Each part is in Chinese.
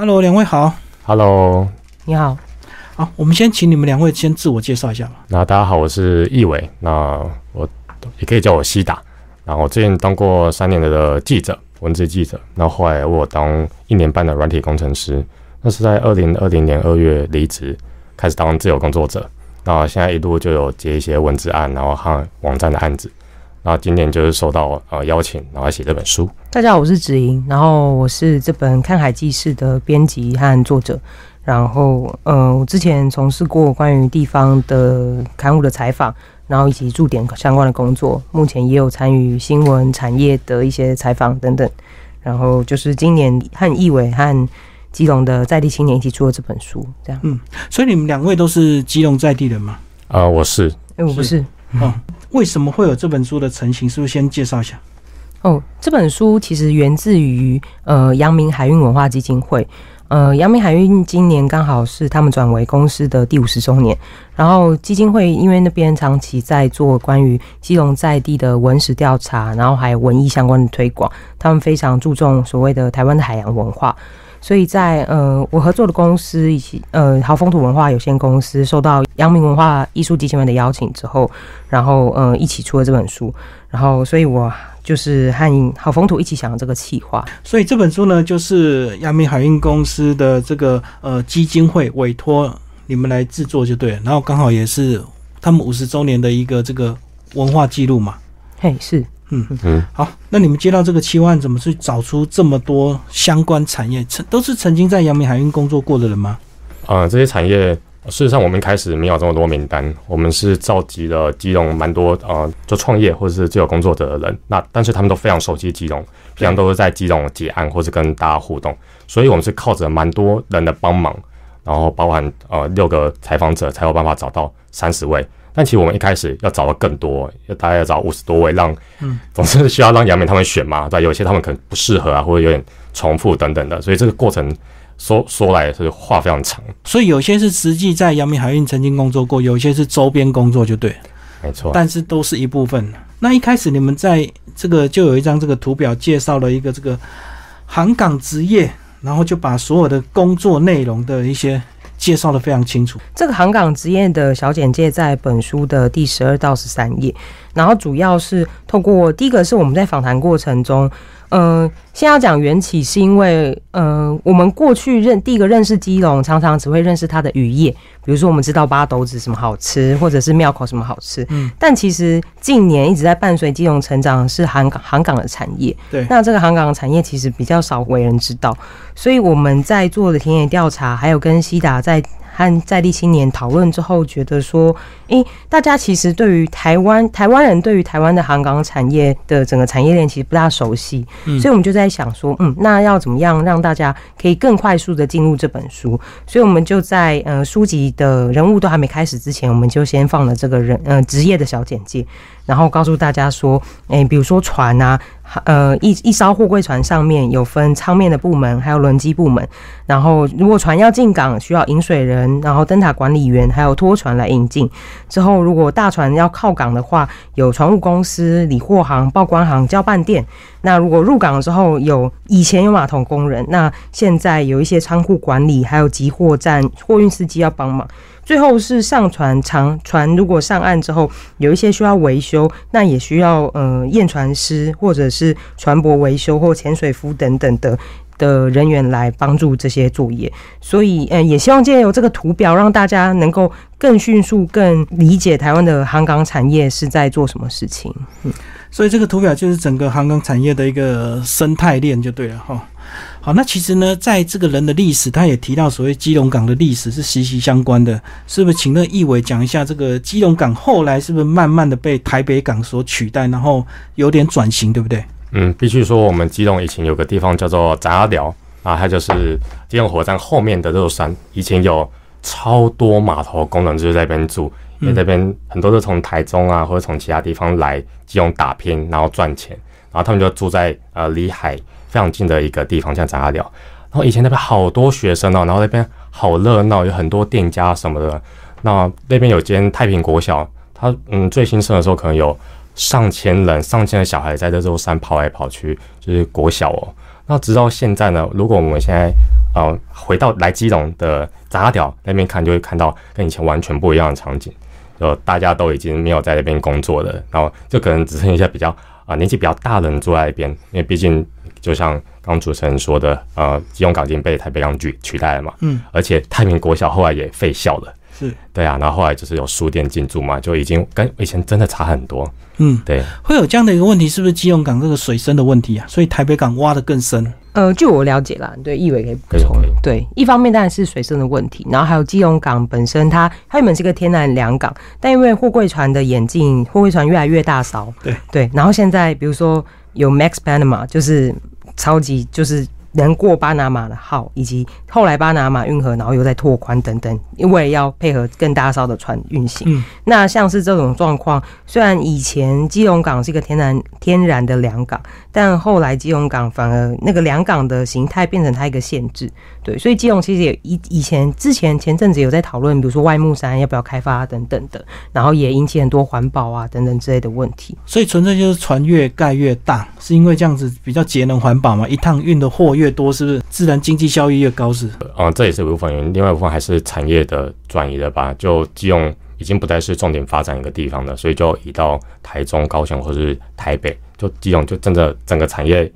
Hello，两位好。Hello，你好，好，我们先请你们两位先自我介绍一下吧。那大家好，我是易伟，那我也可以叫我西达。然后我之前当过三年的记者，文字记者，然后后来我当一年半的软体工程师。那是在二零二零年二月离职，开始当自由工作者。那现在一路就有接一些文字案，然后和网站的案子。然后今年就是受到呃邀请，然后来写这本书。大家好，我是子莹，然后我是这本《看海记事》的编辑和作者。然后，呃，我之前从事过关于地方的刊物的采访，然后以及驻点相关的工作。目前也有参与新闻产业的一些采访等等。然后就是今年和易伟和基隆的在地青年一起出了这本书，这样。嗯所以你们两位都是基隆在地人吗？呃，我是哎，我不是。哦，为什么会有这本书的成型？是不是先介绍一下？哦，这本书其实源自于呃阳明海运文化基金会。呃，阳明海运今年刚好是他们转为公司的第五十周年，然后基金会因为那边长期在做关于基隆在地的文史调查，然后还有文艺相关的推广，他们非常注重所谓的台湾的海洋文化，所以在呃我合作的公司一起呃好风土文化有限公司受到阳明文化艺术基金会的邀请之后，然后呃一起出了这本书，然后所以我。就是和好风土一起想这个企划，所以这本书呢，就是阳明海运公司的这个呃基金会委托你们来制作就对了，然后刚好也是他们五十周年的一个这个文化记录嘛。嘿，是，嗯嗯，好，那你们接到这个期望，怎么去找出这么多相关产业？曾都是曾经在阳明海运工作过的人吗？呃，这些产业。事实上，我们一开始没有这么多名单，我们是召集了基隆蛮多呃，就创业或者是自由工作者的人。那但是他们都非常熟悉基隆，平常都是在基隆结案或是跟大家互动，所以我们是靠着蛮多人的帮忙，然后包含呃六个采访者才有办法找到三十位。但其实我们一开始要找的更多，要大概要找五十多位，让嗯，总是需要让杨明他们选嘛，对，有些他们可能不适合啊，或者有点重复等等的，所以这个过程。说说来是话非常长，所以有些是实际在阳明海运曾经工作过，有些是周边工作就对，没错，但是都是一部分。那一开始你们在这个就有一张这个图表介绍了一个这个航港职业，然后就把所有的工作内容的一些介绍的非常清楚。这个航港职业的小简介在本书的第十二到十三页，然后主要是透过第一个是我们在访谈过程中。嗯，先要讲缘起，是因为嗯，我们过去认第一个认识基隆，常常只会认识它的渔业，比如说我们知道八斗子什么好吃，或者是庙口什么好吃。嗯，但其实近年一直在伴随基隆成长是航港航港的产业。对，那这个航港的产业其实比较少为人知道，所以我们在做的田野调查，还有跟西达在。和在地青年讨论之后，觉得说，诶，大家其实对于台湾台湾人对于台湾的航港产业的整个产业链其实不大熟悉，嗯、所以我们就在想说，嗯，那要怎么样让大家可以更快速的进入这本书？所以我们就在呃书籍的人物都还没开始之前，我们就先放了这个人嗯职业的小简介，然后告诉大家说，诶，比如说船啊。呃，一一艘货柜船上面有分舱面的部门，还有轮机部门。然后，如果船要进港，需要引水人，然后灯塔管理员，还有拖船来引进。之后，如果大船要靠港的话，有船务公司、理货行、报关行、交办店。那如果入港之后，有以前有码头工人，那现在有一些仓库管理，还有集货站货运司机要帮忙。最后是上船，长船如果上岸之后有一些需要维修，那也需要呃验船师或者是船舶维修或潜水夫等等的的人员来帮助这些作业。所以呃也希望借由这个图表，让大家能够更迅速、更理解台湾的航港产业是在做什么事情。嗯，所以这个图表就是整个航港产业的一个生态链就对了哈。好，那其实呢，在这个人的历史，他也提到所谓基隆港的历史是息息相关的，是不是？请那义伟讲一下这个基隆港后来是不是慢慢的被台北港所取代，然后有点转型，对不对？嗯，必须说我们基隆以前有个地方叫做杂阿寮啊，它就是基隆火车站后面的这座山，以前有超多码头工人就是在那边住，因为那边很多都从台中啊或者从其他地方来基隆打拼，然后赚钱，然后他们就住在呃离海非常近的一个地方，像杂阿寮。然后以前那边好多学生哦，然后那边好热闹，有很多店家什么的。那那边有间太平国小，它嗯最兴盛的时候可能有上千人、上千的小孩在这座山跑来跑去，就是国小哦。那直到现在呢，如果我们现在呃回到来基隆的杂寮那边看，就会看到跟以前完全不一样的场景，就大家都已经没有在那边工作了，然后就可能只剩一些比较啊、年纪比较大的人坐在一边，因为毕竟就像刚主持人说的，呃，基隆港已经被台北港取取代了嘛，嗯，而且太平国小后来也废校了。是，对啊，然后后来就是有书店进驻嘛，就已经跟以前真的差很多。嗯，对，会有这样的一个问题，是不是基隆港这个水深的问题啊？所以台北港挖的更深。呃，据我了解啦，对，易伟可以补充。对，一方面当然是水深的问题，然后还有基隆港本身它，它原本是个天然良港，但因为货柜船的演进，货柜船越来越大艘，对对，然后现在比如说有 Max Panama，就是超级就是。能过巴拿马的号，以及后来巴拿马运河，然后又在拓宽等等，因为要配合更大艘的船运行。嗯，那像是这种状况，虽然以前基隆港是一个天然天然的良港，但后来基隆港反而那个良港的形态变成它一个限制。对，所以基隆其实也以以前之前前阵子有在讨论，比如说外木山要不要开发等等的，然后也引起很多环保啊等等之类的问题。所以纯粹就是船越盖越大，是因为这样子比较节能环保嘛？一趟运的货越多，是不是自然经济效益越高？是？嗯，这也是一部分原因，另外一部分还是产业的转移了吧？就基隆已经不再是重点发展一个地方了，所以就移到台中、高雄或是台北，就基隆就真的整个产业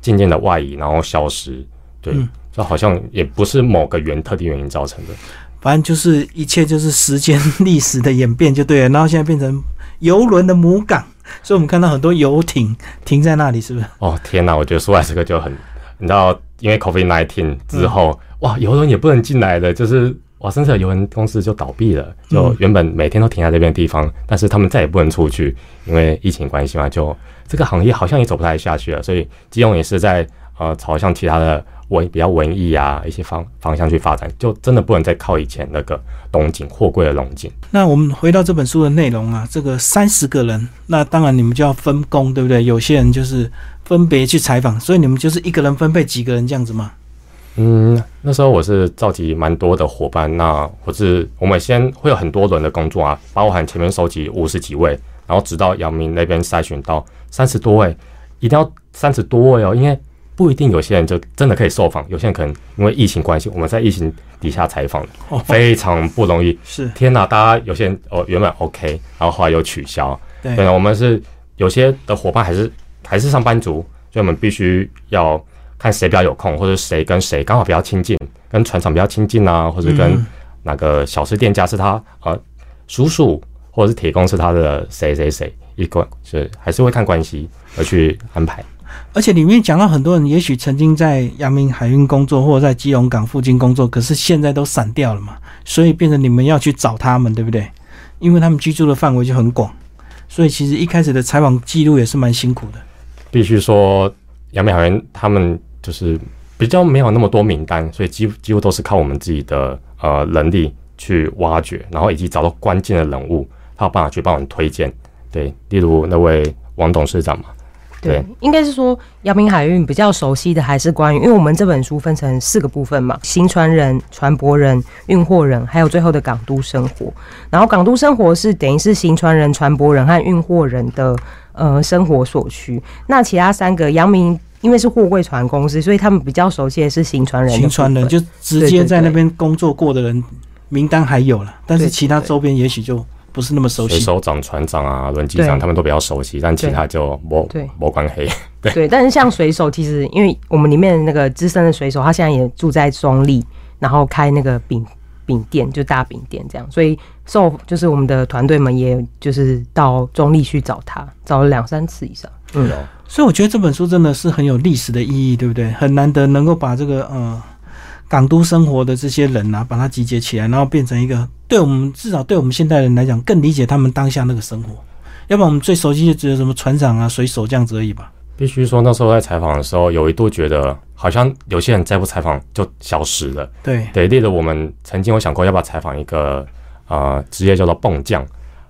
渐渐的外移，然后消失。对，嗯就好像也不是某个原特定原因造成的。反正就是一切就是时间历史的演变就对了。然后现在变成游轮的母港，所以我们看到很多游艇停在那里，是不是？哦天哪，我觉得苏来这个就很，你知道，因为 COVID nineteen 之后，哇，游轮也不能进来了，就是哇，甚至有游轮公司就倒闭了，就原本每天都停在这边的地方，但是他们再也不能出去，因为疫情关系嘛，就这个行业好像也走不太下去了，所以基隆也是在呃朝向其他的文比较文艺啊一些方方向去发展，就真的不能再靠以前那个龙井货柜的龙井。那我们回到这本书的内容啊，这个三十个人，那当然你们就要分工，对不对？有些人就是分别去采访，所以你们就是一个人分配几个人这样子吗？嗯，那时候我是召集蛮多的伙伴，那我是我们先会有很多轮的工作啊，包含前面收集五十几位，然后直到姚明那边筛选到三十多位，一定要三十多位哦，因为不一定有些人就真的可以受访，有些人可能因为疫情关系，我们在疫情底下采访，哦，非常不容易。是天哪，大家有些人哦原本 OK，然后后来又取消，对对，我们是有些的伙伴还是还是上班族，所以我们必须要看谁比较有空，或者谁跟谁刚好比较亲近，跟船厂比较亲近啊，或者跟嗯哪个小吃店家是他呃叔叔，或者是铁工是他的谁谁谁，一个是还是会看关系而去安排。而且里面讲到很多人，也许曾经在阳明海运工作，或者在基隆港附近工作，可是现在都散掉了嘛，所以变成你们要去找他们，对不对？因为他们居住的范围就很广，所以其实一开始的采访记录也是蛮辛苦的。必须说，阳明海员他们就是比较没有那么多名单，所以几乎几乎都是靠我们自己的呃能力去挖掘，然后以及找到关键的人物，他有办法去帮我们推荐。对，例如那位王董事长嘛，对对，应该是说阳明海运比较熟悉的还是关于，因为我们这本书分成四个部分嘛，行船人、船舶人、运货人，还有最后的港都生活。然后港都生活是等于是行船人、船舶人和运货人的呃生活所需。那其他三个阳明因为是货柜船公司，所以他们比较熟悉的是行船人。行船人就直接在那边工作过的人名单还有了，但是其他周边也许就不是那么熟悉。水手长、船长啊、轮机长，他们都比较熟悉，但其他就没对没关黑。对，但是像水手，其实因为我们里面那个资深的水手，他现在也住在中立，然后开那个饼饼店，就大饼店这样，所以受就是我们的团队们，也就是到中立去找他，找了两三次以上。嗯，所以我觉得这本书真的是很有历史的意义，对不对？很难得能够把这个呃港都生活的这些人啊，把它集结起来，然后变成一个对我们至少对我们现代人来讲，更理解他们当下那个生活。要不然我们最熟悉的只有什么船长啊、水手这样子而已吧。必须说，那时候在采访的时候，有一度觉得好像有些人再不采访就消失了。对，对，例如我们曾经有想过要不要采访一个呃职业叫做泵匠，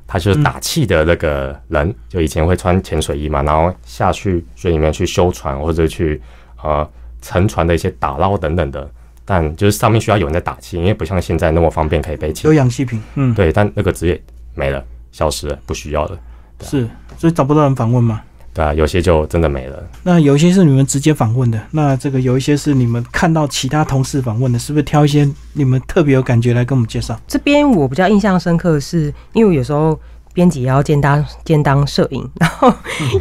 他就是打气的那个人，就以前会穿潜水衣嘛，然后下去水里面去修船或者去呃沉船的一些打捞等等的，但就是上面需要有人在打气，因为不像现在那么方便可以背气有。氧气瓶，嗯，对，但那个职业没了，消失了，不需要了。啊是，所以找不到人访问嘛。对啊，有些就真的没了。那有一些是你们直接访问的，那这个有一些是你们看到其他同事访问的，是不是挑一些你们特别有感觉来跟我们介绍？这边我比较印象深刻的是，因为有时候编辑也要兼当兼当摄影，然后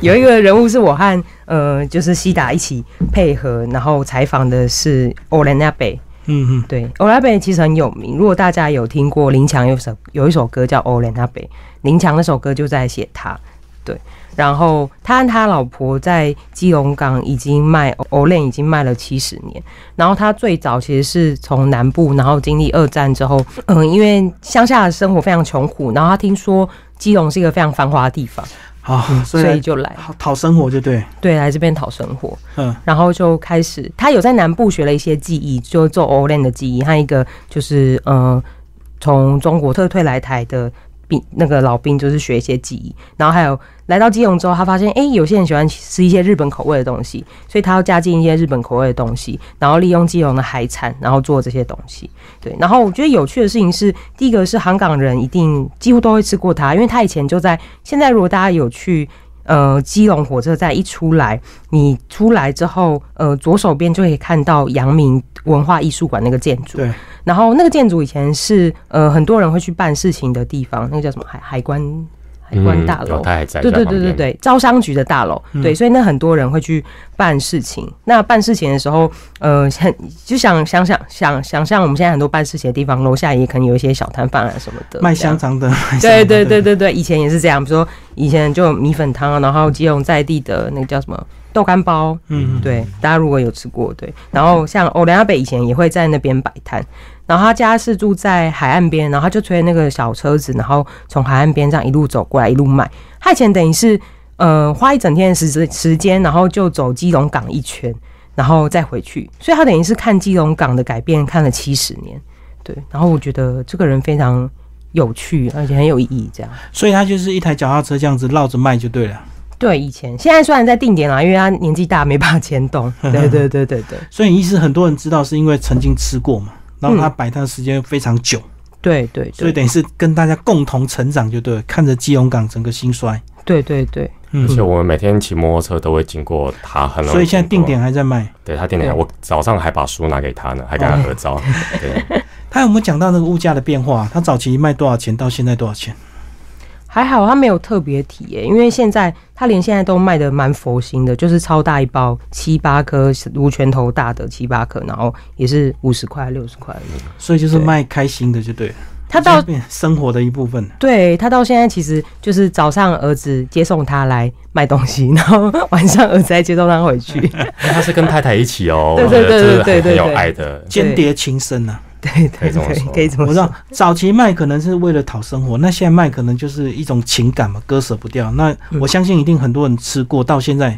有一个人物是我和呃就是西达一起配合，然后采访的是欧兰纳贝。嗯嗯，对，欧莱贝其实很有名，如果大家有听过林强有首有一首歌叫欧莱纳贝，林强那首歌就在写他，对。然后他和他老婆在基隆港已经卖欧链已经卖了七十年。然后他最早其实是从南部，然后经历二战之后，嗯，因为乡下的生活非常穷苦，然后他听说基隆是一个非常繁华的地方，好，所所以以就来，讨讨生活就对，对，来这边讨生活。嗯然后就开始，他有在南部学了一些技艺，就做 o l e n 的技艺，和一个就是呃，从中国特退来台的兵，那个老兵就是学一些技艺。然后还有来到基隆之后，他发现哎、诶有些人喜欢吃一些日本口味的东西，所以他要加进一些日本口味的东西，然后利用基隆的海产，然后做这些东西。对，然后我觉得有趣的事情是，第一个是香港人一定几乎都会吃过它，因为它以前就在。现在如果大家有去。呃，基隆火车站一出来，你出来之后，呃，左手边就可以看到阳明文化艺术馆那个建筑。对，然后那个建筑以前是呃很多人会去办事情的地方，那个叫什么海海关海关大楼。嗯有他还在对对对对对，招商局的大楼，嗯。对，所以那很多人会去办事情。那办事情的时候，呃，很就想想想想想象我们现在很多办事情的地方，楼下也可能有一些小摊贩啊什么的，卖香肠的，卖对对对对对，以前也是这样，比如说以前就有米粉汤啊，然后基隆在地的那个叫什么豆干包，嗯，对，大家如果有吃过，对，然后像欧良亚北以前也会在那边摆摊，然后他家是住在海岸边，然后他就推那个小车子，然后从海岸边这样一路走过来，一路卖。他以前等于是呃花一整天的时时间，然后就走基隆港一圈，然后再回去，所以他等于是看基隆港的改变看了七十年，对，然后我觉得这个人非常有趣，而且很有意义，这样。所以他就是一台脚踏车这样子绕着卖就对了。对，以前现在虽然在定点啦，因为他年纪大没办法牵动。对对对对对所以意思很多人知道是因为曾经吃过嘛，然后他摆摊的时间非常久，对对对所以等于是跟大家共同成长就对了，看着基隆港整个兴衰。对对对，嗯而且我们每天骑摩托车都会经过他，很所以现在定点还在卖。对他定点，对我早上还把书拿给他呢，还跟他合照。对，他有没有讲到那个物价的变化？他早期卖多少钱，到现在多少钱？还好他没有特别提耶，因为现在他连现在都卖的蛮佛心的，就是超大一包七八颗，如拳头大的七八颗，然后也是五十块六十块。所以就是对卖开心的就对了。他到生活的一部分了。对他到现在其实就是早上儿子接送他来卖东西，然后晚上儿子再接送他回去。他是跟太太一起哦，对对对对对有爱的。间谍情深啊！对可对可以这么说，可以这么我知道说。早期卖可能是为了讨生活，那现在卖可能就是一种情感嘛，割舍不掉。那嗯。我相信一定很多人吃过，到现在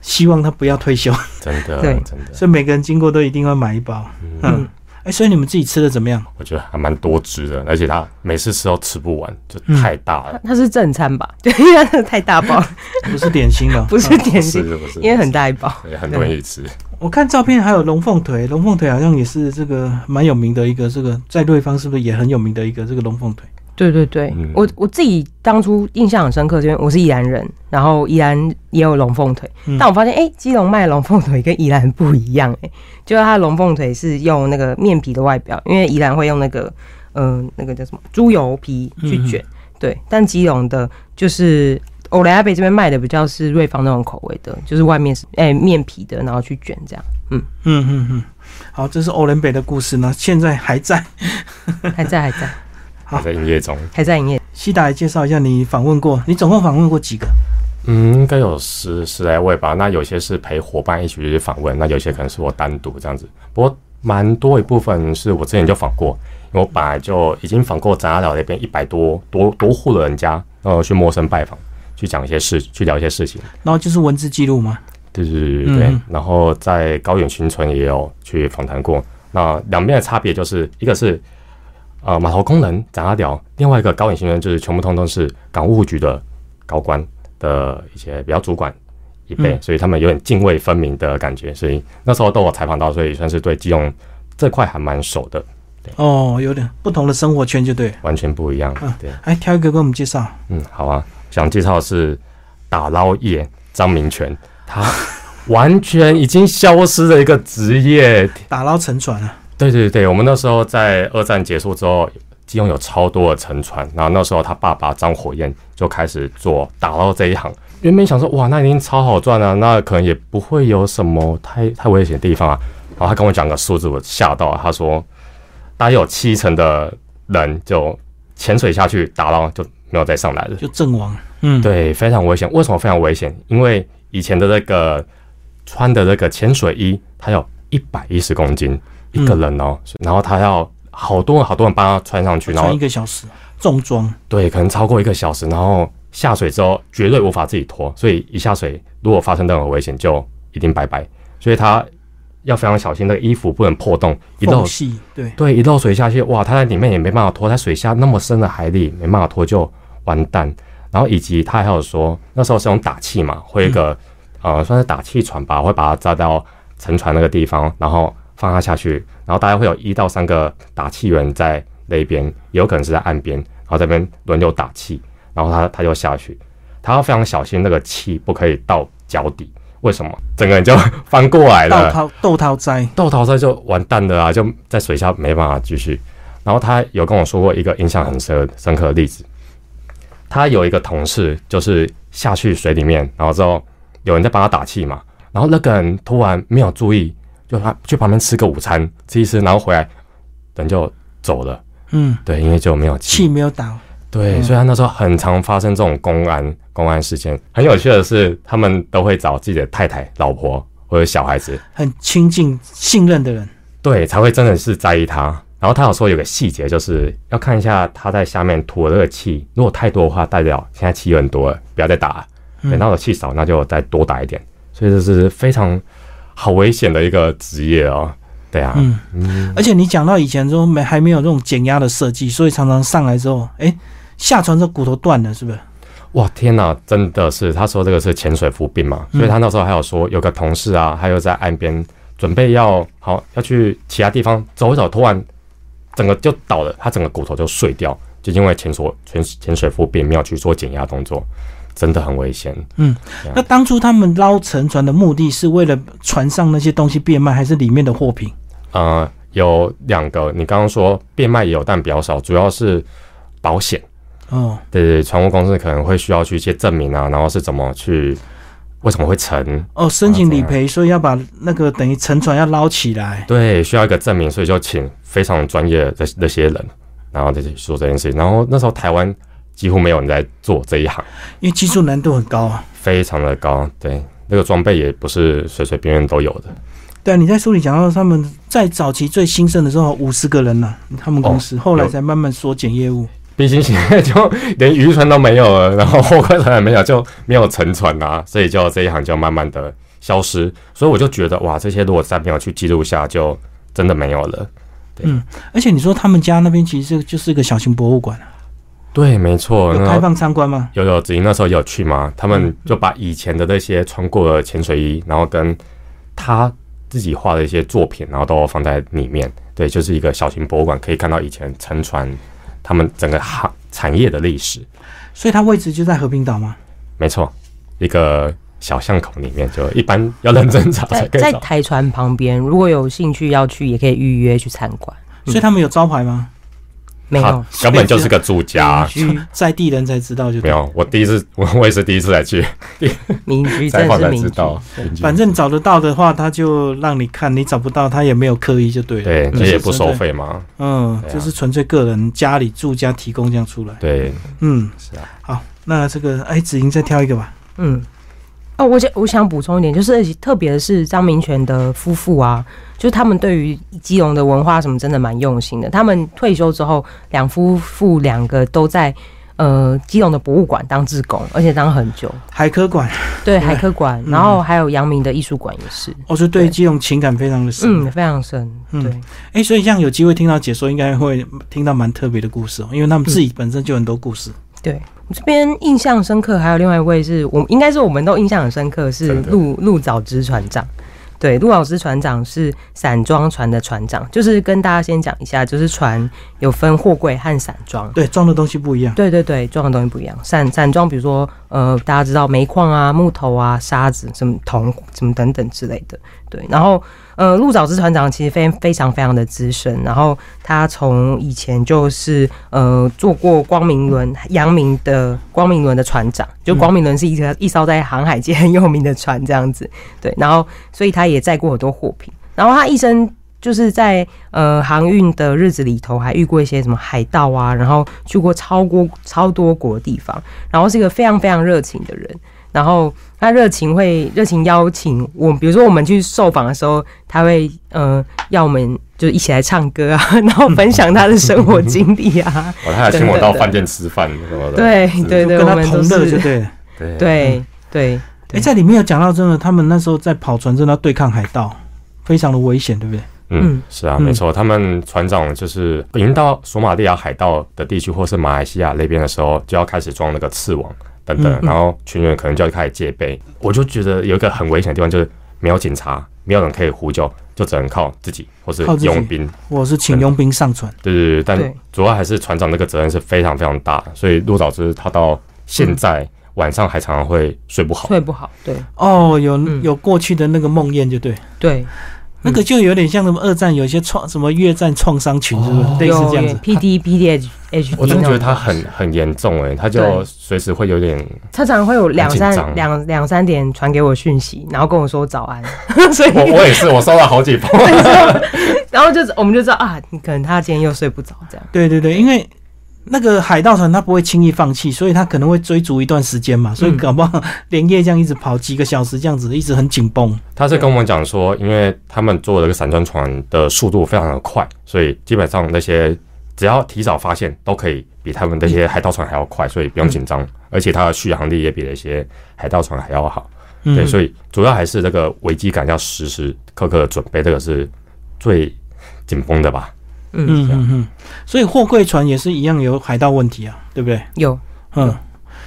希望他不要退休，真的对。真的，所以每个人经过都一定会买一包。嗯。嗯，哎、所以你们自己吃的怎么样？我觉得还蛮多汁的，而且它每次吃都吃不完，就嗯太大了。它是正餐吧？对，因为它太大包，不是点心了，不是嗯点心，不是不是，因为很大一包。也，很多人一吃。我看照片还有龙凤腿，龙凤腿好像也是这个蛮有名的一个，这个在瑞芳是不是也很有名的一个这个龙凤腿？对对对，嗯。我我自己当初印象很深刻，因为我是宜兰人，然后宜兰也有龙凤腿，嗯。但我发现哎、诶基隆卖的龙凤腿跟宜兰不一样、哎，就是它的龙凤腿是用那个面皮的外表，因为宜兰会用那个嗯、呃那个叫什么猪油皮去卷，对，但基隆的就是欧莱亚北这边卖的比较是瑞芳那种口味的，就是外面是哎、面皮的，然后去卷这样，嗯，嗯嗯嗯，好，这是欧伦北的故事呢，现在还在。还在还在。好还在营业中，还在营业，西达来介绍一下，你访问过，你总共访问过几个？嗯，应该有十十来位吧。那有些是陪伙伴一起去访问，那有些可能是我单独这样子。不过蛮多一部分是我之前就访过，因为我本来就已经访过杂寮那边一百多多多户的人家，然后去陌生拜访，去讲一些事，去聊一些事情。然后就是文字记录吗。对对对对对。嗯然后在高远新村也有去访谈过。那两边的差别就是一个是呃码头工人杂寮，另外一个高远新村就是全部通通是港务局的高官的一些比较主管一辈，嗯所以他们有点泾渭分明的感觉。所以那时候都我采访到，所以算是对基隆这块还蛮熟的，哦，有点不同的生活圈就对。完全不一样。嗯对，哎，挑一个给我们介绍。嗯，好啊，想介绍的是打捞业。张明权，他完全已经消失的一个职业。打捞沉船啊！对对对，我们那时候在二战结束之后，基隆有超多的沉船，然后那时候他爸爸张火焰就开始做打捞这一行。原本想说，哇，那一定超好赚啊，那可能也不会有什么太太危险的地方啊。然后他跟我讲个数字，我吓到了。他说，大约有七成的人就潜水下去打捞，就没有再上来了，就阵亡。嗯，对，非常危险。为什么非常危险？因为以前的那个穿的那个潜水衣，它有一百一十公斤一个人哦，然后他要好多好多人帮他穿上去，然后一个小时重装，对，可能超过一个小时，然后。下水之后绝对无法自己脱，所以一下水如果发生任何危险就一定拜拜。所以他要非常小心，那个衣服不能破洞，一漏对对，一漏水下去，哇，他在里面也没办法脱，在水下那么深的海里没办法脱就完蛋。然后以及他还有说，那时候是用打气嘛，会一个呃算是打气船吧，会把它扎到沉船那个地方，然后放它下去，然后大概会有一到三个打气员在那边，也有可能是在岸边，然后这边轮流打气。然后他他就下去，他要非常小心，那个气不可以到脚底。为什么？整个人就翻过来了。豆桃豆桃灾，豆桃灾就完蛋了啊！就在水下没办法继续。然后他有跟我说过一个印象很深深刻的例子。他有一个同事，就是下去水里面，然后之后有人在帮他打气嘛。然后那个人突然没有注意，就他去旁边吃个午餐，吃一吃，然后回来人就走了。嗯，对，因为就没有气没有打。对，所以他那时候很常发生这种公安公安事件。很有趣的是，他们都会找自己的太太、老婆或者小孩子，很亲近、信任的人，对，才会真的是在意他。然后他有说有个细节，就是要看一下他在下面吐的这个气，如果太多的话，代表现在气很多了，不要再打了；等到的气少，那就再多打一点。所以这是非常好危险的一个职业哦。对啊，嗯，而且你讲到以前说没还没有这种减压的设计，所以常常上来之后，哎。下船这骨头断了，是不是？哇，天哪，真的是！他说这个是潜水服病嘛，所以他那时候还有说，有个同事啊，他又在岸边准备要好要去其他地方走一走，突然整个就倒了，他整个骨头就碎掉，就因为潜水潜潜水服病没有去做减压动作，真的很危险。嗯，那当初他们捞沉船的目的是为了船上那些东西变卖，还是里面的货品？呃，有两个，你刚刚说变卖也有，但比较少，主要是保险。哦，对对，船务公司可能会需要去一些证明啊，然后是怎么去，为什么会沉？哦，申请理赔，所以要把那个等于沉船要捞起来。对，需要一个证明，所以就请非常专业的那些人，然后再去做这件事情。然后那时候台湾几乎没有人在做这一行，因为技术难度很高啊，非常的高。对，那个装备也不是随随便便都有的。对啊，你在书里讲到他们在早期最兴盛的时候五十个人呢，他们公司后来才慢慢缩减业务。毕竟现在就连渔船都没有了，然后货柜船也没有，就没有沉船啊，所以就这一行就慢慢的消失。所以我就觉得哇，这些如果再没有去记录下，就真的没有了。嗯，而且你说他们家那边其实就是一个小型博物馆对，没错。有开放参观吗？有有，子怡那时候有去吗？他们就把以前的那些穿过的潜水衣，然后跟他自己画的一些作品，然后都放在里面。对，就是一个小型博物馆，可以看到以前沉船。他们整个行产业的历史，所以它位置就在和平岛吗？没错，一个小巷口里面，就一般要认真找才可以在台船旁边，如果有兴趣要去，也可以预约去参观。所以他们有招牌吗？没有，根本就是个住家，在地人才知道就没有。我第一次，我 我也是第一次来去，民居 才知道。反正找得到的话，他就让你看；你找不到，他也没有刻意，就对了。对，这也不收费嘛。嗯，就是纯粹个人家里住家提供这样出来。对，嗯，是啊。好，那这个哎，子莹再挑一个吧。嗯。哦，我想我想补充一点，就是特别的是张明权的夫妇啊，就是他们对于基隆的文化什么真的蛮用心的。他们退休之后，两夫妇两个都在呃基隆的博物馆当志工，而且当很久。海科馆对海科馆，然后还有阳明的艺术馆也是。哦，就对基隆情感非常的深，嗯，非常深。对，哎，所以这样有机会听到解说，应该会听到蛮特别的故事哦，因为他们自己本身就很多故事。对。我这边印象深刻，还有另外一位是我应该是我们都印象很深刻，是陆陆早之船长。对，陆老师船长是散装船的船长，就是跟大家先讲一下，就是船有分货柜和散装。对，装的东西不一样。对对对，装的东西不一样。散散装，比如说呃，大家知道煤矿啊、木头啊、沙子、什么铜、什么等等之类的。对，然后呃，陆早之船长其实非非常非常的资深，然后他从以前就是呃做过光明轮、阳明的光明轮的船长，就光明轮是一个一艘在航海界很有名的船这样子。对，然后所以他也载过很多货品，然后他一生就是在呃航运的日子里头，还遇过一些什么海盗啊，然后去过超过超多国地方，然后是一个非常非常热情的人。然后他热情会热情邀请我，比如说我们去受访的时候，他会呃要我们就一起来唱歌啊，然后分享他的生活经历啊。哦，他还请我到饭店吃饭什么的。对对对，跟他同乐就对。对对对。哎，在里面有讲到，真的，他们那时候在跑船，真的要对抗海盗，非常的危险，对不对？嗯，是啊，没错。他们船长就是已经到索马利亚海盗的地区，或是马来西亚那边的时候，就要开始装那个刺网。等等，然后群员可能就要开始戒备。我就觉得有一个很危险的地方，就是没有警察，没有人可以呼救，就只能靠自己，或是佣兵，或是请佣兵上船。对对对，但主要还是船长那个责任是非常非常大的。所以陆导师他到现在晚上还常常会睡不好，睡不好。对，哦，有有过去的那个梦魇，就对，对。那个就有点像什么二战有些创什么越战创伤群，是不是类似这样子？P D P D H 我真的觉得他很很严重哎，他就随时会有点，他常常会有两三两两三点传给我讯息，然后跟我说早安，所以我我也是，我收了好几封，然后就我们就知道啊，你可能他今天又睡不着这样。对对对，因为。那个海盗船他不会轻易放弃，所以他可能会追逐一段时间嘛，所以搞不好 连夜这样一直跑几个小时，这样子一直很紧绷。他是跟我们讲说，因为他们坐这个散装船的速度非常的快，所以基本上那些只要提早发现，都可以比他们那些海盗船还要快，所以不用紧张。而且它的续航力也比那些海盗船还要好。对，所以主要还是这个危机感要时时刻刻的准备，这个是最紧绷的吧。嗯嗯嗯，所以货柜船也是一样有海盗问题啊，对不对？有，嗯，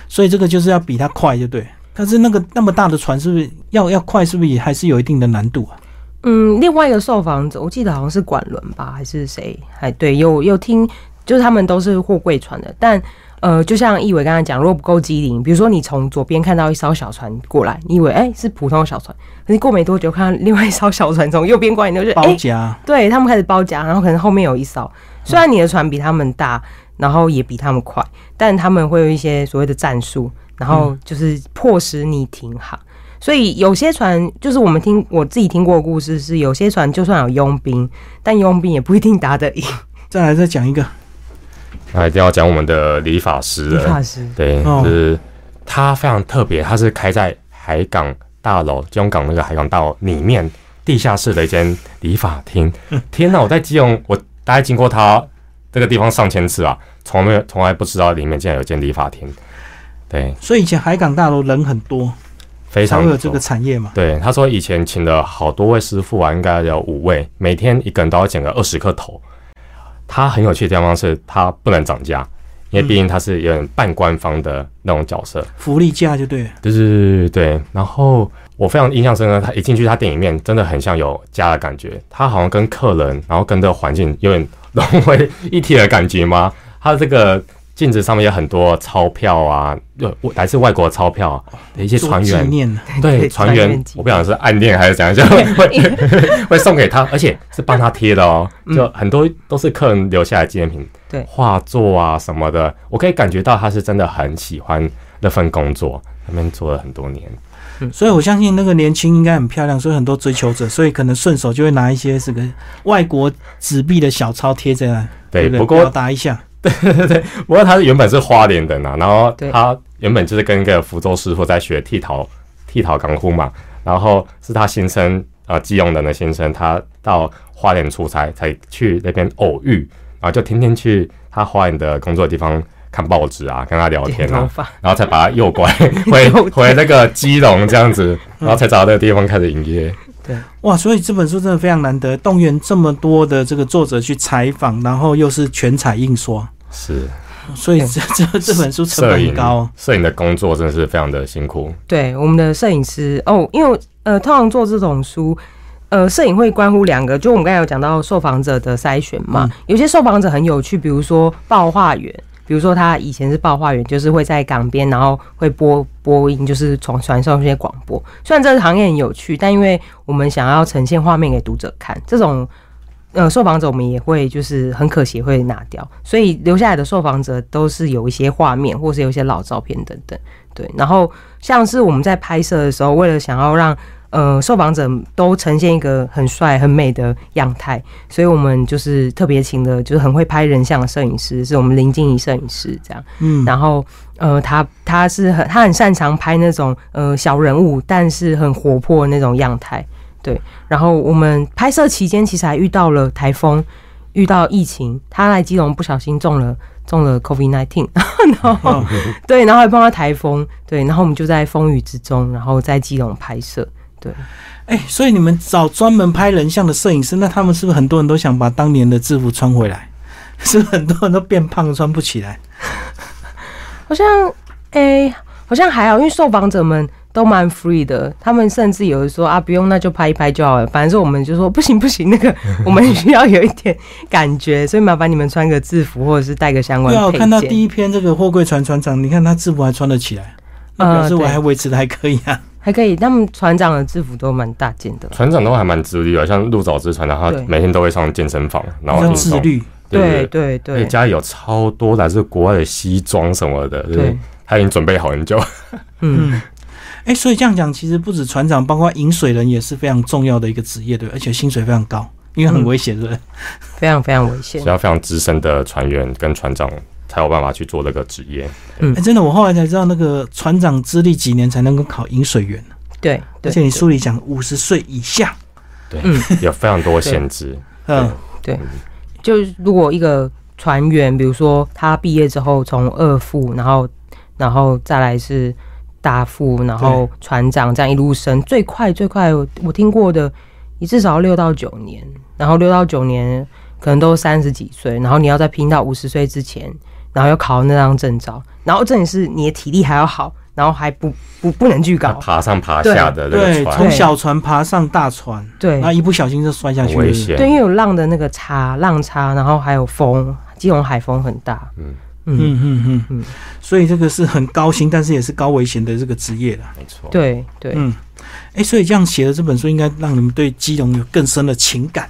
所以这个就是要比它快，就对。但是那个那么大的船，是不是要要快？是不是也还是有一定的难度啊？嗯，另外一个受访者，我记得好像是管轮吧，还是谁？哎对，有有听，就是他们都是货柜船的，但。呃，就像易伟刚才讲，如果不够机灵，比如说你从左边看到一艘小船过来，你以为哎是普通的小船，可是过没多久看到另外一艘小船从右边过来，你就包夹，对他们开始包夹，然后可能后面有一艘，虽然你的船比他们大，然后也比他们快，但他们会有一些所谓的战术，然后就是迫使你停航。所以有些船就是我们听我自己听过的故事是，有些船就算有佣兵，但佣兵也不一定打得赢。再来再讲一个。那一定要讲我们的理发师了。理发师，对，就是他非常特别，他是开在海港大楼基隆港那个海港大楼里面地下室的一间理发厅。天哪！我在基隆，我大概经过他这个地方上千次啊，从来没有，从来不知道里面竟然有间理发厅。对，所以以前海港大楼人很多，非常有这个产业嘛。对，他说以前请了好多位师傅啊，应该有五位，每天一个人都要剪个二十颗头。他很有趣的地方是，他不能涨价，因为毕竟他是有点半官方的那种角色，福利价就对，对对对对。然后我非常印象深刻，他一进去他店里面真的很像有家的感觉，他好像跟客人，然后跟这个环境有点融为一体的感觉吗？他这个。镜子上面有很多钞票啊，有来自外国钞票的一些船员，对船员，我不晓得是暗恋还是怎样，就 会 会送给他，而且是帮他贴的哦，就很多都是客人留下来纪念品，对。画作啊什么的，我可以感觉到他是真的很喜欢那份工作，那边做了很多年，所以我相信那个年轻应该很漂亮，所以很多追求者，所以可能顺手就会拿一些这个外国纸币的小钞贴在那，对，不过表达一下。对对对，不过他原本是花莲的呢，然后他原本就是跟一个福州师傅在学剃头，剃头港呼嘛，然后是他先生啊，季用的那先生，他到花莲出差才去那边偶遇，然后就天天去他花莲的工作的地方看报纸啊，跟他聊天啊，然后才把他诱拐 回回那个基隆这样子，然后才找到那个地方开始营业。对，哇，所以这本书真的非常难得，动员这么多的这个作者去采访，然后又是全彩印刷。是，所以这这这本书成本高，摄影的工作真的是非常的辛苦。对，我们的摄影师哦，因为呃，通常做这种书，呃，摄影会关乎两个，就我们刚才有讲到受访者的筛选嘛，有些受访者很有趣，比如说报画员，比如说他以前是报话员，就是会在港边，然后会播播音，就是从传授一些广播。虽然这个行业很有趣，但因为我们想要呈现画面给读者看，这种呃受访者我们也会就是很可惜会拿掉，所以留下来的受访者都是有一些画面，或是有一些老照片等等。对，然后像是我们在拍摄的时候，为了想要让呃受访者都呈现一个很帅很美的样态，所以我们就是特别请的，就是很会拍人像的摄影师，是我们林静怡摄影师这样。嗯，然后呃，他他是很他很擅长拍那种呃小人物，但是很活泼的那种样态。对，然后我们拍摄期间其实还遇到了台风，遇到疫情，他来基隆不小心中了中了 COVID nineteen，然后对，然后还碰到台风，对，然后我们就在风雨之中，然后在基隆拍摄。对，哎、所以你们找专门拍人像的摄影师，那他们是不是很多人都想把当年的制服穿回来？是不是很多人都变胖穿不起来？好像诶、好像还好，因为受访者们都蛮 free 的，他们甚至有的说啊，不用，那就拍一拍就好了。反正是我们就说不行不行，那个 我们需要有一点感觉，所以麻烦你们穿个制服或者是带个相关对啊，我看到。第一篇这个货柜船船长，你看他制服还穿得起来，那表示我还维持的还可以啊。还可以，他们船长的制服都蛮大件的。船长都还蛮自律的，像陆早之船长，他每天都会上健身房，然后。自律，对对对家里有超多来自国外的西装什么的，对，他已经准备好很久。嗯，嗯。哎、所以这样讲，其实不止船长，包括引水人也是非常重要的一个职业，对而且薪水非常高，因为很嗯危险，对不对？非常非常危险需。要非常资深的船员跟船长才有办法去做这个职业。嗯、真的，我后来才知道，那个船长资历几年才能够考饮水员，对，而且你书里讲五十岁以下，对，嗯。有非常多限制。嗯，对。就是如果一个船员，比如说他毕业之后从二副，然后然后再来是大副，然后船长这样一路升，最快最快我我听过的，你至少要六到九年，然后六到九年可能都三十几岁，然后你要再拼到五十岁之前，然后又考那张证照，然后重点是你的体力还要好，然后还不不不能巨他高，爬上爬下的这对，个船。从小船爬上大船，对。然后一不小心就摔下去危险。对，因为有浪的那个差浪差，然后还有风，基隆海风很大，嗯。嗯。嗯嗯嗯嗯。所以这个是很高薪，但是也是高危险的这个职业啦。没错。对对。嗯，哎、所以这样写的这本书，应该让你们对基隆有更深的情感，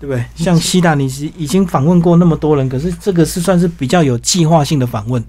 对不对？像西达，你是已经访问过那么多人，可是这个是算是比较有计划性的访问，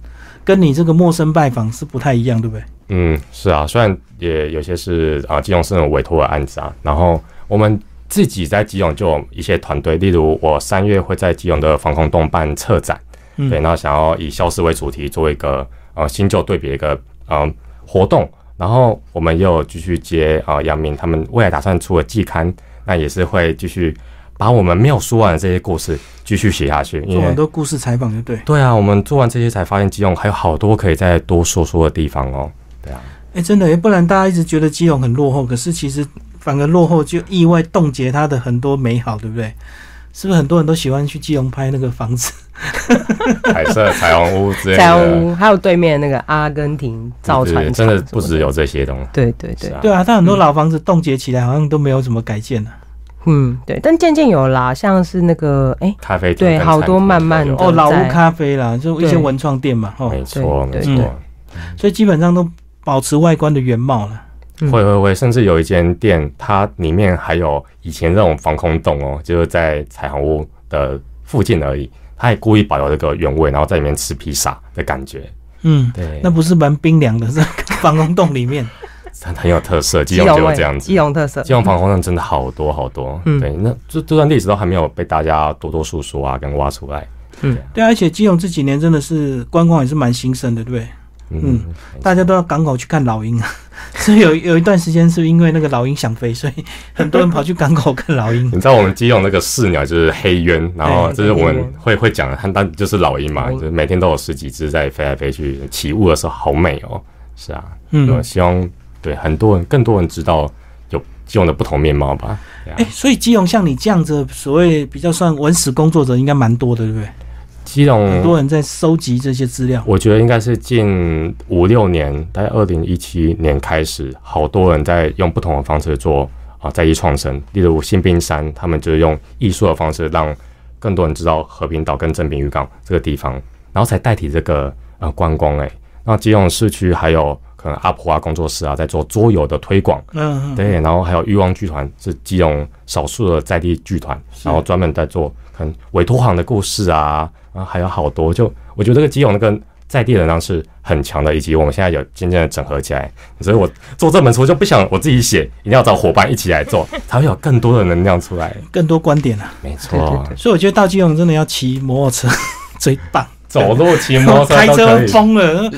跟你这个陌生拜访是不太一样，对不对？嗯，是啊，虽然也有些是啊，基隆市政府委托的案子啊，然后我们自己在基隆就有一些团队，例如我三月会在基隆的防空洞办策展，嗯对，然后想要以消失为主题做一个呃新旧对比的一个呃活动，然后我们也有继续接啊杨明他们未来打算出的季刊，那也是会继续把我们没有说完的这些故事继续写下去，因做很。多故事采访，就对。对啊，我们做完这些才发现基隆还有好多可以再多说说的地方哦。对啊，哎、真的，不然大家一直觉得基隆很落后，可是其实反而落后就意外冻结它的很多美好，对不对？是不是很多人都喜欢去基隆拍那个房子？彩色彩虹屋之类的，彩虹屋，还有对面那个阿根廷造船厂真的不只有这些东西。对对对，啊对啊，它很多老房子冻结起来，好像都没有怎么改建呢、嗯。对，但渐渐有啦，像是那个哎、咖啡厅对好多慢慢的哦，老屋咖啡啦，就一些文创店嘛，哦，没错没错。所以基本上都保持外观的原貌了。嗯。会会会，甚至有一间店，它里面还有以前那种防空洞哦，就是在彩虹屋的附近而已，它也故意保留这个原味，然后在里面吃披萨的感觉，嗯，对，那不是蛮冰凉的，是 防空洞里面。很很有特色，基隆就有这样子。基。隆特色。基，隆防空洞真的好多好多，嗯。对，那这这段历史都还没有被大家多多述说啊，跟挖出来，嗯。对啊，而且基隆这几年真的是观光也是蛮兴盛的，对不对？嗯嗯，大家都要港口去看老鹰啊，所以有有一段时间是因为那个老鹰想飞，所以很多人跑去港口看老鹰。你知道我们基隆那个市鸟就是黑鸢，然后就是我们会会讲的，它当就是老鹰嘛，就是每天都有十几只在飞来飞去，起雾的时候好美哦。是啊，嗯，希望对很多人更多人知道有基隆的不同面貌吧。哎、所以基隆像你这样子，所谓比较算文史工作者，应该蛮多的，对不对？基隆很多，人在收集这些资料。我觉得应该是近五六年，大概二零一七年开始，好多人在用不同的方式做啊在地创生，例如新兵山，他们就是用艺术的方式让更多人知道和平岛跟正滨渔港这个地方，然后才代替这个呃观光诶。那基隆市区还有可能阿婆啊工作室啊在做桌游的推广，嗯，对，然后还有欲望剧团是基隆少数的在地剧团，然后专门在做可能委托行的故事啊，然后还有好多，就我觉得这个基隆那个在地能量是很强的，以及我们现在有渐渐的整合起来，所以我做这本书就不想我自己写，一定要找伙伴一起来做，才会有更多的能量出来。更多观点啊。没错，所以我觉得到基隆真的要骑摩托车最棒，走路、骑摩托车开车。疯了。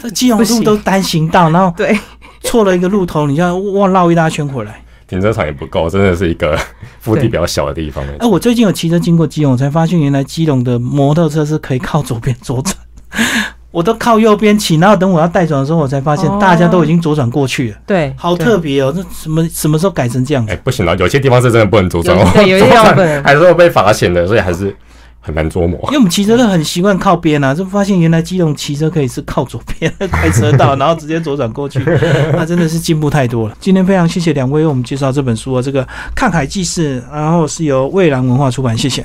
这基隆路都单行道，然后 对，错了一个路头，你就要忘绕一大圈回来。停车场也不够，真的是一个腹地比较小的地方。哎、我最近有骑车经过基隆，我才发现原来基隆的摩托车是可以靠左边左转，我都靠右边骑，然后等我要带转的时候，我才发现哦大家都已经左转过去了，对，好特别哦！这什么什么时候改成这样子哎、？不行了，有些地方是真的不能左转哦，有些地方 还是会被罚钱的，所以还是很难捉摸因。为我们骑车都很习惯靠边啊，就发现原来基隆骑车可以是靠左边开车道，然后直接左转过去，那真的是进步太多了。今天非常谢谢两位为我们介绍这本书啊，这个《看海记事》，然后是由蔚蓝文化出版，谢谢。